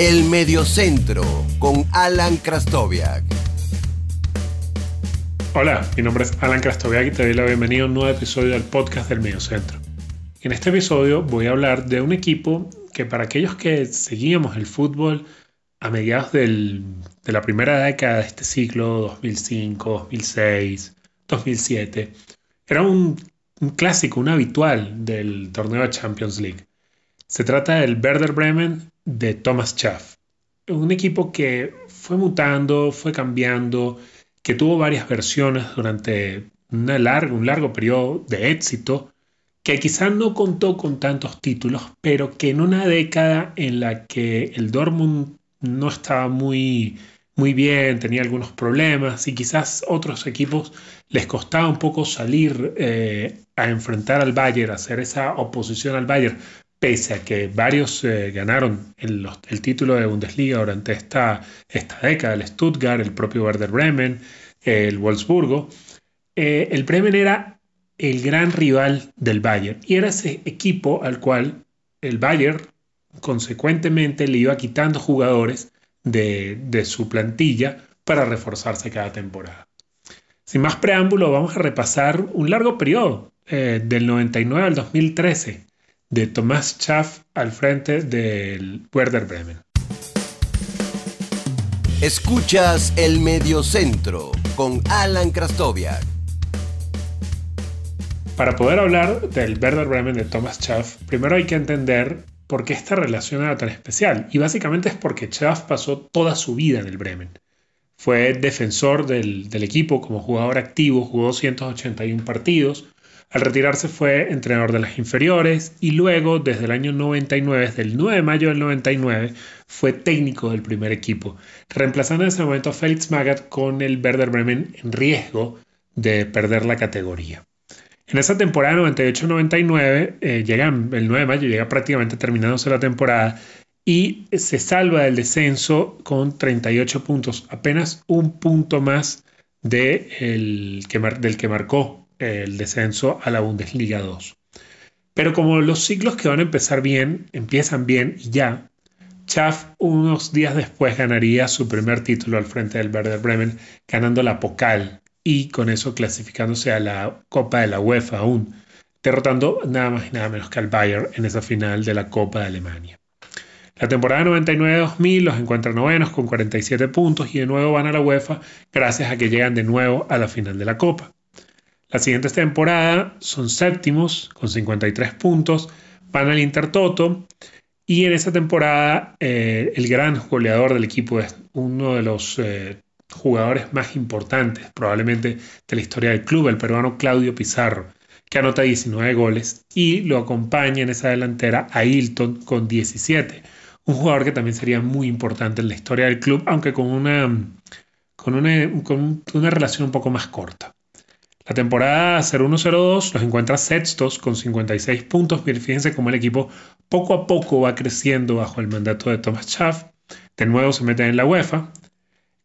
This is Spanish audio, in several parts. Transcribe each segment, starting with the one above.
El Mediocentro con Alan Krastoviak. Hola, mi nombre es Alan Krastoviak y te doy la bienvenida a un nuevo episodio del podcast del Mediocentro. En este episodio voy a hablar de un equipo que para aquellos que seguíamos el fútbol a mediados de la primera década de este siglo, 2005, 2006, 2007, era un, un clásico, un habitual del torneo de Champions League. Se trata del Werder Bremen de Thomas Schaff. Un equipo que fue mutando, fue cambiando, que tuvo varias versiones durante un largo periodo de éxito, que quizás no contó con tantos títulos, pero que en una década en la que el Dortmund no estaba muy, muy bien, tenía algunos problemas y quizás otros equipos les costaba un poco salir eh, a enfrentar al Bayern, a hacer esa oposición al Bayern, pese a que varios eh, ganaron el, título de Bundesliga durante esta, esta década, el Stuttgart, el propio Werder Bremen, el Wolfsburgo, eh, el Bremen era el gran rival del Bayern y era ese equipo al cual el Bayern consecuentemente le iba quitando jugadores de, su plantilla para reforzarse cada temporada. Sin más preámbulo, vamos a repasar un largo periodo, eh, del 99 al 2013, de Tomás Schaff al frente del Werder Bremen. Escuchas el Mediocentro con Alan Krastoviak. Para poder hablar del Werder Bremen de Thomas Schaff, primero hay que entender por qué esta relación era tan especial. Y básicamente es porque Schaff pasó toda su vida en el Bremen. Fue defensor del, del equipo como jugador activo, jugó 281 partidos, al retirarse fue entrenador de las inferiores y luego, desde el año 99, desde el 9 de mayo del 99, fue técnico del primer equipo, reemplazando en ese momento a Felix Magath con el Werder Bremen en riesgo de perder la categoría. En esa temporada 98-99, eh, llega el 9 de mayo, llega prácticamente terminándose la temporada y se salva del descenso con 38 puntos, apenas un punto más de que, del que marcó el descenso a la Bundesliga 2. Pero como los ciclos que van a empezar bien, empiezan bien y ya, Schaff unos días después ganaría su primer título al frente del Werder Bremen, ganando la Pokal y con eso clasificándose a la Copa de la UEFA aún, derrotando nada más y nada menos que al Bayern en esa final de la Copa de Alemania. La temporada 99-2000 los encuentra novenos con 47 puntos y de nuevo van a la UEFA gracias a que llegan de nuevo a la final de la Copa. La siguiente temporada son séptimos con 53 puntos, van al Intertoto y en esa temporada eh, el gran goleador del equipo es uno de los eh, jugadores más importantes probablemente de la historia del club, el peruano Claudio Pizarro, que anota 19 goles y lo acompaña en esa delantera a Hilton con 17, un jugador que también sería muy importante en la historia del club, aunque con una, con una, con una relación un poco más corta. La temporada 01-02 los encuentra sextos con 56 puntos. fíjense cómo el equipo poco a poco va creciendo bajo el mandato de Thomas Schaff. De nuevo se meten en la UEFA,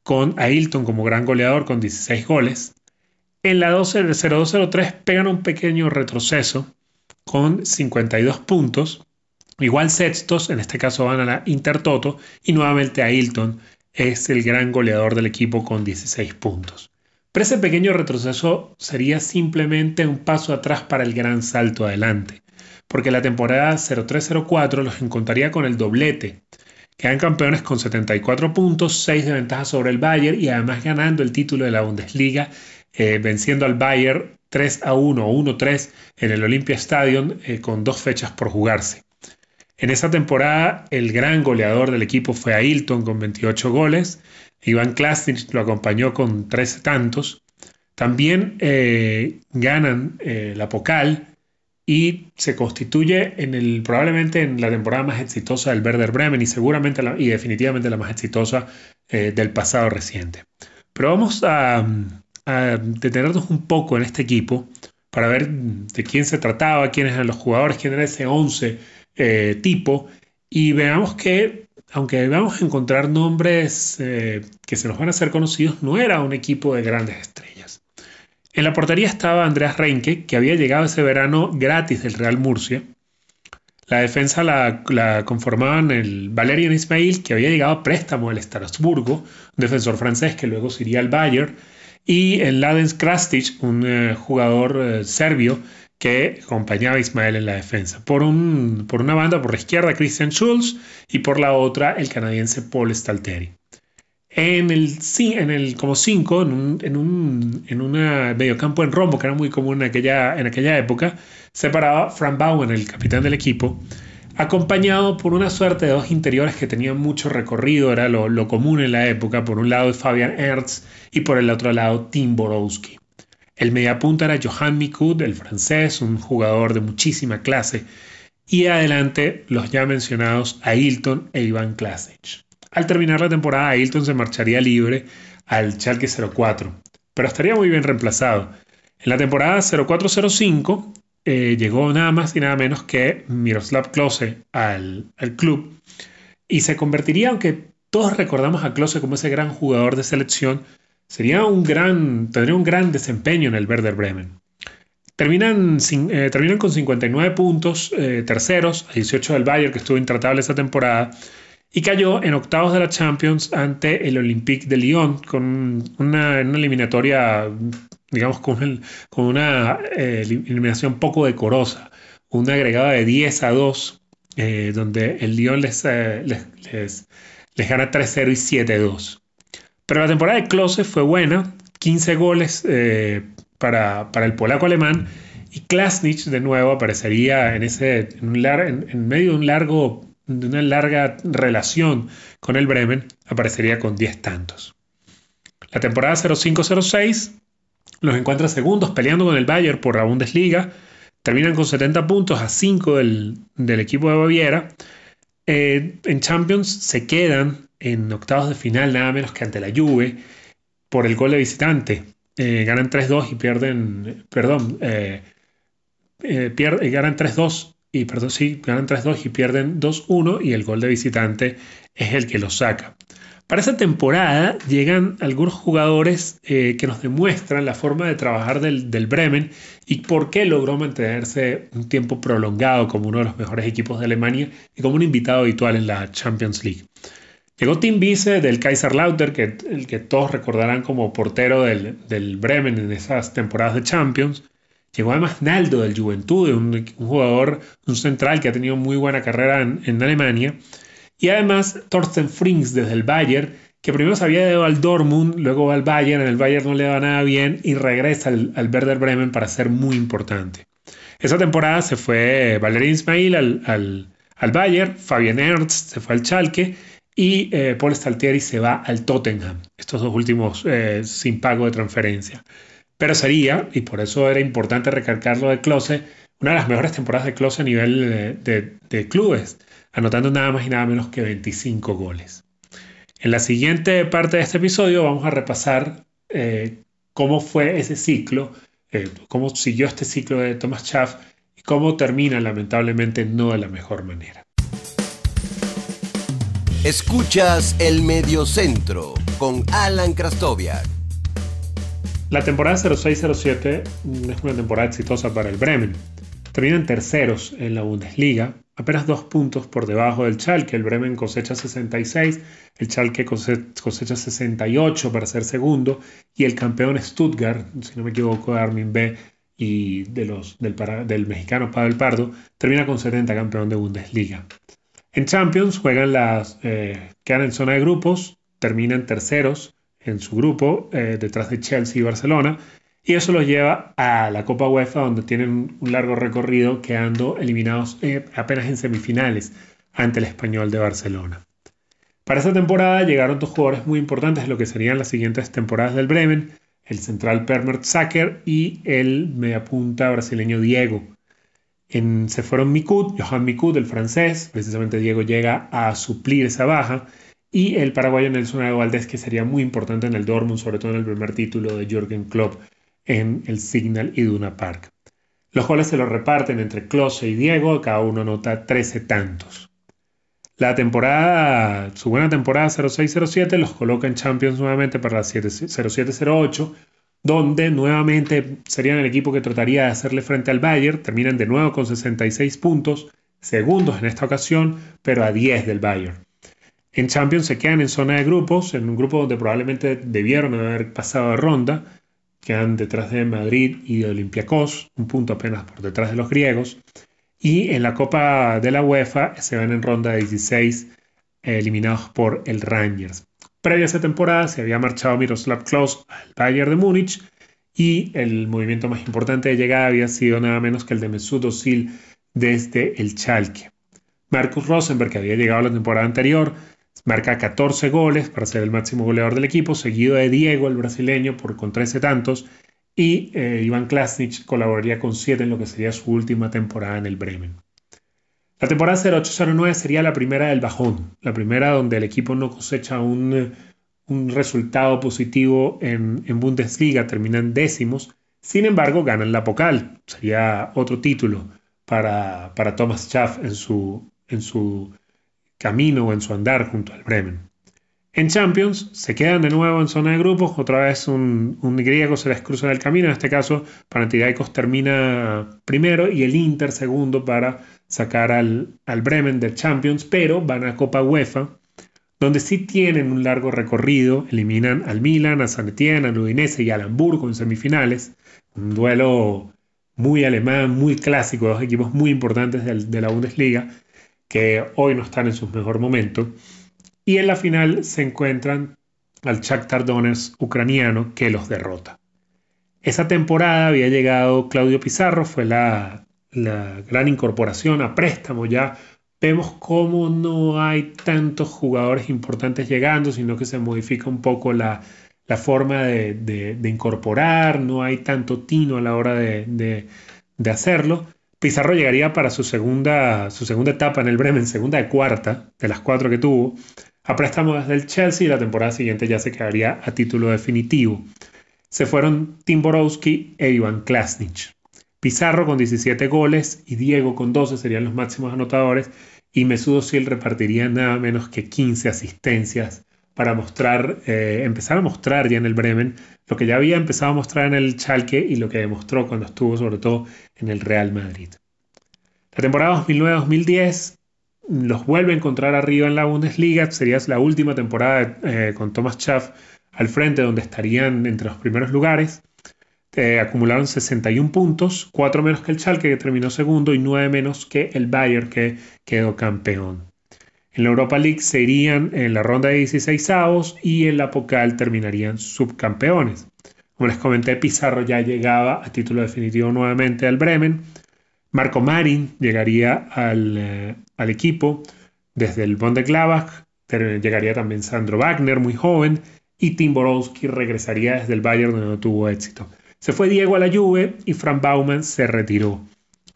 con Ailton como gran goleador con 16 goles. En la 02-03 pegan un pequeño retroceso con 52 puntos. Igual sextos, en este caso van a la Intertoto, y nuevamente Ailton es el gran goleador del equipo con 16 puntos. Pero ese pequeño retroceso sería simplemente un paso atrás para el gran salto adelante, porque la temporada 0304 los encontraría con el doblete. Quedan campeones con 74 puntos, 6 de ventaja sobre el Bayern y además ganando el título de la Bundesliga, eh, venciendo al Bayern 3 a 1 o 1 3 en el Olympia Stadium eh, con dos fechas por jugarse. En esa temporada, el gran goleador del equipo fue Ailton con 28 goles Iván Klasnich lo acompañó con 13 tantos. También eh, ganan eh, la Pocal y se constituye en el, probablemente en la temporada más exitosa del Werder Bremen y seguramente y definitivamente la más exitosa eh, del pasado reciente. Pero vamos a, a, detenernos un poco en este equipo para ver de quién se trataba, quiénes eran los jugadores, quién era ese 11 tipo y veamos que aunque vamos a encontrar nombres eh, que se nos van a hacer conocidos, no era un equipo de grandes estrellas. En la portería estaba Andreas Reinke, que había llegado ese verano gratis del Real Murcia. La defensa la, conformaban el Valerian Ismail, que había llegado a préstamo al Estrasburgo, un defensor francés que luego se iría al Bayern, y el Ladens Krastic, un eh, jugador eh, serbio que acompañaba a Ismael en la defensa. Por, un, por una banda, por la izquierda, Christian Schulz, y por la otra, el canadiense Paul Stalteri. En el, en el como 5, en un, en un en mediocampo en rombo, que era muy común en aquella, en aquella época, se paraba Frank Bowen, el capitán del equipo, acompañado por una suerte de dos interiores que tenían mucho recorrido, era lo, común en la época, por un lado Fabian Ernst y por el otro lado Tim Borowski. El mediapunta era Johan Mikud, el francés, un jugador de muchísima clase, y adelante los ya mencionados Ailton e Iván Klasic. Al terminar la temporada, Ailton se marcharía libre al Schalke 04, pero estaría muy bien reemplazado. En la temporada 0405 eh, llegó nada más y nada menos que Miroslav Klose al, club y se convertiría, aunque todos recordamos a Klose como ese gran jugador de selección, sería un gran, tendría un gran desempeño en el Werder Bremen. Terminan, eh, terminan con 59 puntos, eh, terceros, a 18 del Bayern, que estuvo intratable esa temporada, y cayó en octavos de la Champions ante el Olympique de Lyon con una, eliminatoria, digamos, con, una eh, eliminación poco decorosa, una agregada de 10 a 2, eh, donde el Lyon les, eh, les, les, gana 3-0 y 7-2. Pero la temporada de Klose fue buena, 15 goles para, para, el polaco alemán, y Klasnich de nuevo aparecería en, ese, en medio de un largo de una larga relación con el Bremen, aparecería con 10 tantos. La temporada 05-06 los encuentra segundos peleando con el Bayern por la Bundesliga, terminan con 70 puntos a 5 del, equipo de Baviera. Eh, en Champions se quedan en octavos de final nada menos que ante la Juve por el gol de visitante. Eh, ganan 3-2 y pierden, perdón, eh, ganan 3-2 y perdón, sí, ganan 3-2 y pierden 2-1 y el gol de visitante es el que los saca. Para esa temporada llegan algunos jugadores eh, que nos demuestran la forma de trabajar del, Bremen y por qué logró mantenerse un tiempo prolongado como uno de los mejores equipos de Alemania y como un invitado habitual en la Champions League. Llegó Tim Wiese del Kaiserlauter, que, el que todos recordarán como portero del, del Bremen en esas temporadas de Champions. Llegó además Naldo del Juventud, un, jugador, un central que ha tenido muy buena carrera en, Alemania. Y además Thorsten Frings desde el Bayern, que primero se había ido al Dortmund, luego al Bayern, en el Bayern no le va nada bien y regresa al, Werder Bremen para ser muy importante. Esa temporada se fue Valerín Ismail al, al, Bayern, Fabian Ernst se fue al Schalke y eh, Paul Staltieri se va al Tottenham, estos dos últimos eh, sin pago de transferencia. Pero sería, y por eso era importante recalcarlo de Close, una de las mejores temporadas de Close a nivel de, clubes, anotando nada más y nada menos que 25 goles. En la siguiente parte de este episodio vamos a repasar eh, cómo fue ese ciclo, eh, cómo siguió este ciclo de Thomas Schaff y cómo termina lamentablemente no de la mejor manera. Escuchas el Mediocentro con Alan Krastoviak. La temporada 06-07 es una temporada exitosa para el Bremen. Terminan terceros en la Bundesliga, apenas dos puntos por debajo del Schalke. El Bremen cosecha 66, el Schalke cosecha 68 para ser segundo y el campeón Stuttgart, si no me equivoco, Armin B y de los, del, del mexicano Pavel Pardo, termina con 70 campeón de Bundesliga. En Champions juegan las, eh, quedan en zona de grupos, terminan terceros en su grupo, eh, detrás de Chelsea y Barcelona, y eso los lleva a la Copa UEFA, donde tienen un largo recorrido, quedando eliminados eh, apenas en semifinales ante el español de Barcelona. Para esta temporada llegaron dos jugadores muy importantes, lo que serían las siguientes temporadas del Bremen, el central Permert Sacker y el mediapunta brasileño Diego. Se fueron Mikud, Johan Mikud, el francés, precisamente Diego llega a suplir esa baja, y el paraguayo Nelson Valdés, que sería muy importante en el Dortmund, sobre todo en el primer título de Jürgen Klopp en el Signal Iduna Park. Los goles se los reparten entre Klose y Diego, cada uno anota 13 tantos. La temporada, su buena temporada 06-07 los coloca en Champions nuevamente para la 07-08, donde nuevamente serían el equipo que trataría de hacerle frente al Bayern, terminan de nuevo con 66 puntos, segundos en esta ocasión, pero a 10 del Bayern. En Champions se quedan en zona de grupos, en un grupo donde probablemente debieron haber pasado de ronda, quedan detrás de Madrid y de Olympiacos, un punto apenas por detrás de los griegos. Y en la Copa de la UEFA se van en ronda de 16 eliminados por el Rangers. Previa a esa temporada se había marchado Miroslav Klose al Bayern de Múnich y el movimiento más importante de llegada había sido nada menos que el de Mesut Özil desde el Schalke. Marcus Rosenberg, que había llegado la temporada anterior, marca 14 goles para ser el máximo goleador del equipo, seguido de Diego, el brasileño, por con 13 tantos, y eh, Iván Klasnic colaboraría con 7 en lo que sería su última temporada en el Bremen. La temporada 0809 sería la primera del bajón, la primera donde el equipo no cosecha un, resultado positivo en, Bundesliga, terminan décimos, sin embargo ganan la Pocal, sería otro título para, Thomas Schaff en su, camino o en su andar junto al Bremen. En Champions se quedan de nuevo en zona de grupos, otra vez un, griego se les cruza en el camino, en este caso Panathinaikos termina primero y el Inter segundo para sacar al, al Bremen del Champions, pero van a Copa UEFA, donde sí tienen un largo recorrido, eliminan al Milan, a San Etienne, al Udinese y al Hamburgo en semifinales, un duelo muy alemán, muy clásico, dos equipos muy importantes de, de la Bundesliga, que hoy no están en su mejor momento. Y en la final se encuentran al Shakhtar Donetsk ucraniano que los derrota. Esa temporada había llegado Claudio Pizarro, fue la, gran incorporación a préstamo ya. Vemos cómo no hay tantos jugadores importantes llegando, sino que se modifica un poco la, forma de, incorporar, no hay tanto tino a la hora de, hacerlo. Pizarro llegaría para su segunda, su segunda etapa en el Bremen, segunda de cuarta, de las cuatro que tuvo, a préstamo desde el Chelsea y la temporada siguiente ya se quedaría a título definitivo. Se fueron Tim Borowski e Iván Klasnich. Pizarro con 17 goles y Diego con 12 serían los máximos anotadores y Mesut Özil repartiría nada menos que 15 asistencias para mostrar, eh, empezar a mostrar ya en el Bremen lo que ya había empezado a mostrar en el Schalke y lo que demostró cuando estuvo sobre todo en el Real Madrid. La temporada 2009-2010 los vuelve a encontrar arriba en la Bundesliga. Sería la última temporada eh, con Thomas Schaff al frente, donde estarían entre los primeros lugares. Acumularon 61 puntos, 4 menos que el Schalke, que terminó segundo, y 9 menos que el Bayern, que quedó campeón. En la Europa League se irían en la ronda de 16 avos y en la Pokal terminarían subcampeones. Como les comenté, Pizarro ya llegaba a título definitivo nuevamente al Bremen Marco Marin llegaría eh, al, equipo desde el Glavach, llegaría también Sandro Wagner, muy joven, y Tim Borowski regresaría desde el Bayern donde no tuvo éxito. Se fue Diego a la Juve y Frank Baumann se retiró.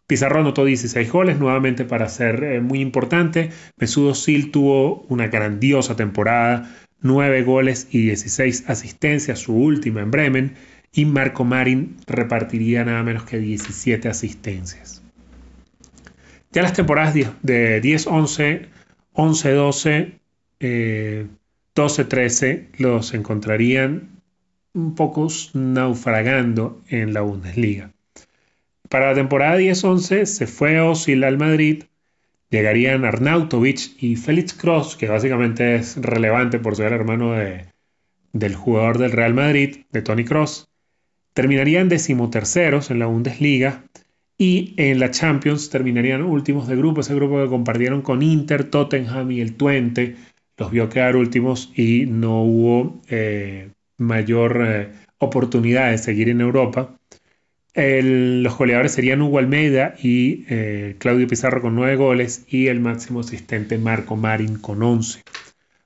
Pizarro anotó 16 goles nuevamente para ser eh, muy importante. Mesudo Sil tuvo una grandiosa temporada, 9 goles y 16 asistencias, su última en Bremen, y Marco Marin repartiría nada menos que 17 asistencias. Ya las temporadas de 10-11, 11-12, 12-13 los encontrarían un poco naufragando en la Bundesliga. Para la temporada 10-11 se fue Osil al Madrid, llegarían Arnautovic y Félix Cross, que básicamente es relevante por ser hermano de, del jugador del Real Madrid, de Tony Cross. Terminarían decimoterceros en la Bundesliga y en la Champions terminarían últimos de grupo, ese grupo que compartieron con Inter, Tottenham y el Twente, los vio quedar últimos y no hubo eh, mayor eh, oportunidad de seguir en Europa. los goleadores serían Hugo Almeida y eh, Claudio Pizarro con nueve goles y el máximo asistente Marco Marin con 11.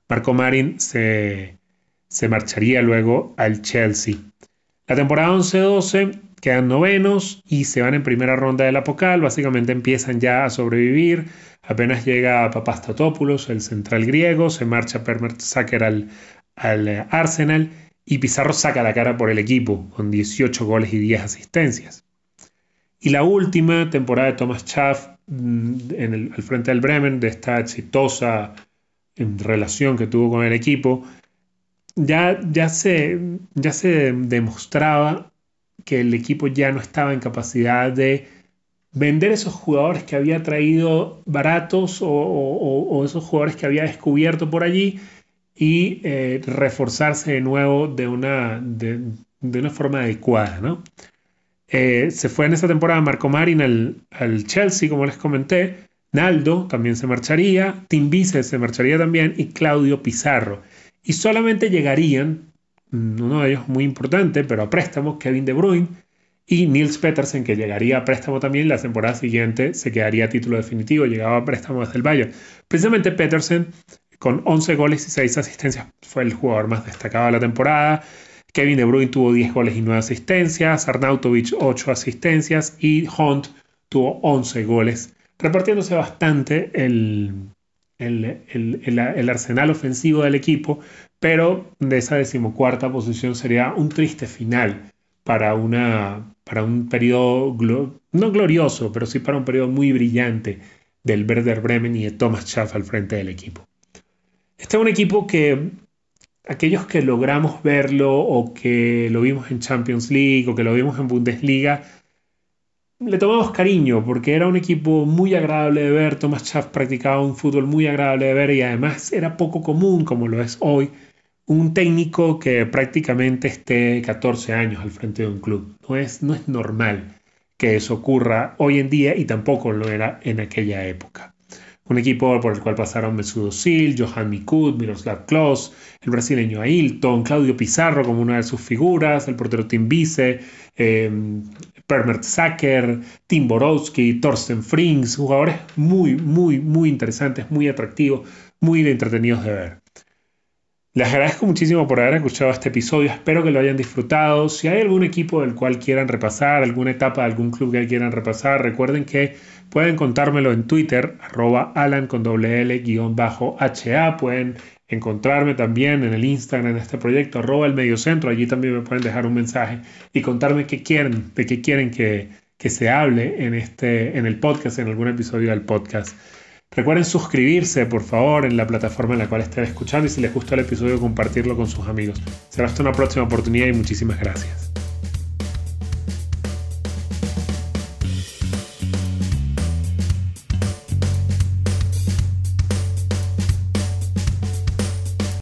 Marco Marin se, se marcharía luego al Chelsea. La temporada 11-12 quedan novenos y se van en primera ronda del Apocal, básicamente empiezan ya a sobrevivir, apenas llega Papastatopoulos, el central griego, se marcha Per al, al Arsenal y Pizarro saca la cara por el equipo con 18 goles y 10 asistencias. Y la última temporada de Thomas Schaff mm, en el, al frente del Bremen, de esta exitosa relación que tuvo con el equipo, ya, ya, se, ya se demostraba que el equipo ya no estaba en capacidad de vender esos jugadores que había traído baratos o, esos jugadores que había descubierto por allí y eh, reforzarse de nuevo de una, de, una forma adecuada. ¿no? Eh, se fue en esa temporada Marco Marin al, al, Chelsea, como les comenté. Naldo también se marcharía, Tim Vice se marcharía también y Claudio Pizarro. Y solamente llegarían, mm, uno de ellos muy importante, pero a préstamo, Kevin De Bruyne, y Nils Petersen, que llegaría a préstamo también la temporada siguiente, se quedaría a título definitivo, llegaba a préstamo desde el Bayern. Precisamente Petersen, con 11 goles y 6 asistencias, fue el jugador más destacado de la temporada. Kevin De Bruyne tuvo 10 goles y 9 asistencias, Arnautovic 8 asistencias y Hunt tuvo 11 goles, repartiéndose bastante el, arsenal ofensivo del equipo, pero de esa decimocuarta posición sería un triste final para un periodo, no glorioso, pero sí para un periodo muy brillante del Werder Bremen y de Thomas Schaff al frente del equipo. Este es un equipo que aquellos que logramos verlo o que lo vimos en Champions League o que lo vimos en Bundesliga, le tomamos cariño porque era un equipo muy agradable de ver. Thomas Schaff practicaba un fútbol muy agradable de ver y además era poco común como lo es hoy un técnico que prácticamente esté 14 años al frente de un club. No es, no es normal que eso ocurra hoy en día y tampoco lo era en aquella época. Un equipo por el cual pasaron Mesut Özil, Johan Mikud, Miroslav Klose, el brasileño Ailton, Claudio Pizarro como una de sus figuras, el portero Tim Vice, eh, Permert Sacker, Tim Borowski, Thorsten Frings, jugadores muy, muy, muy interesantes, muy atractivos, muy entretenidos de ver. Les agradezco muchísimo por haber escuchado este episodio, espero que lo hayan disfrutado. Si hay algún equipo del cual quieran repasar, alguna etapa de algún club que quieran repasar, recuerden que pueden contármelo en Twitter, arroba alan con doble L guion bajo HA. Pueden encontrarme también en el Instagram en este proyecto, arroba el medio centro. Allí también me pueden dejar un mensaje y contarme qué quieren, de qué quieren que, que se hable en, este, en el podcast, en algún episodio del podcast. Recuerden suscribirse, por favor, en la plataforma en la cual estén escuchando y si les gustó el episodio, compartirlo con sus amigos. Será hasta una próxima oportunidad y muchísimas gracias.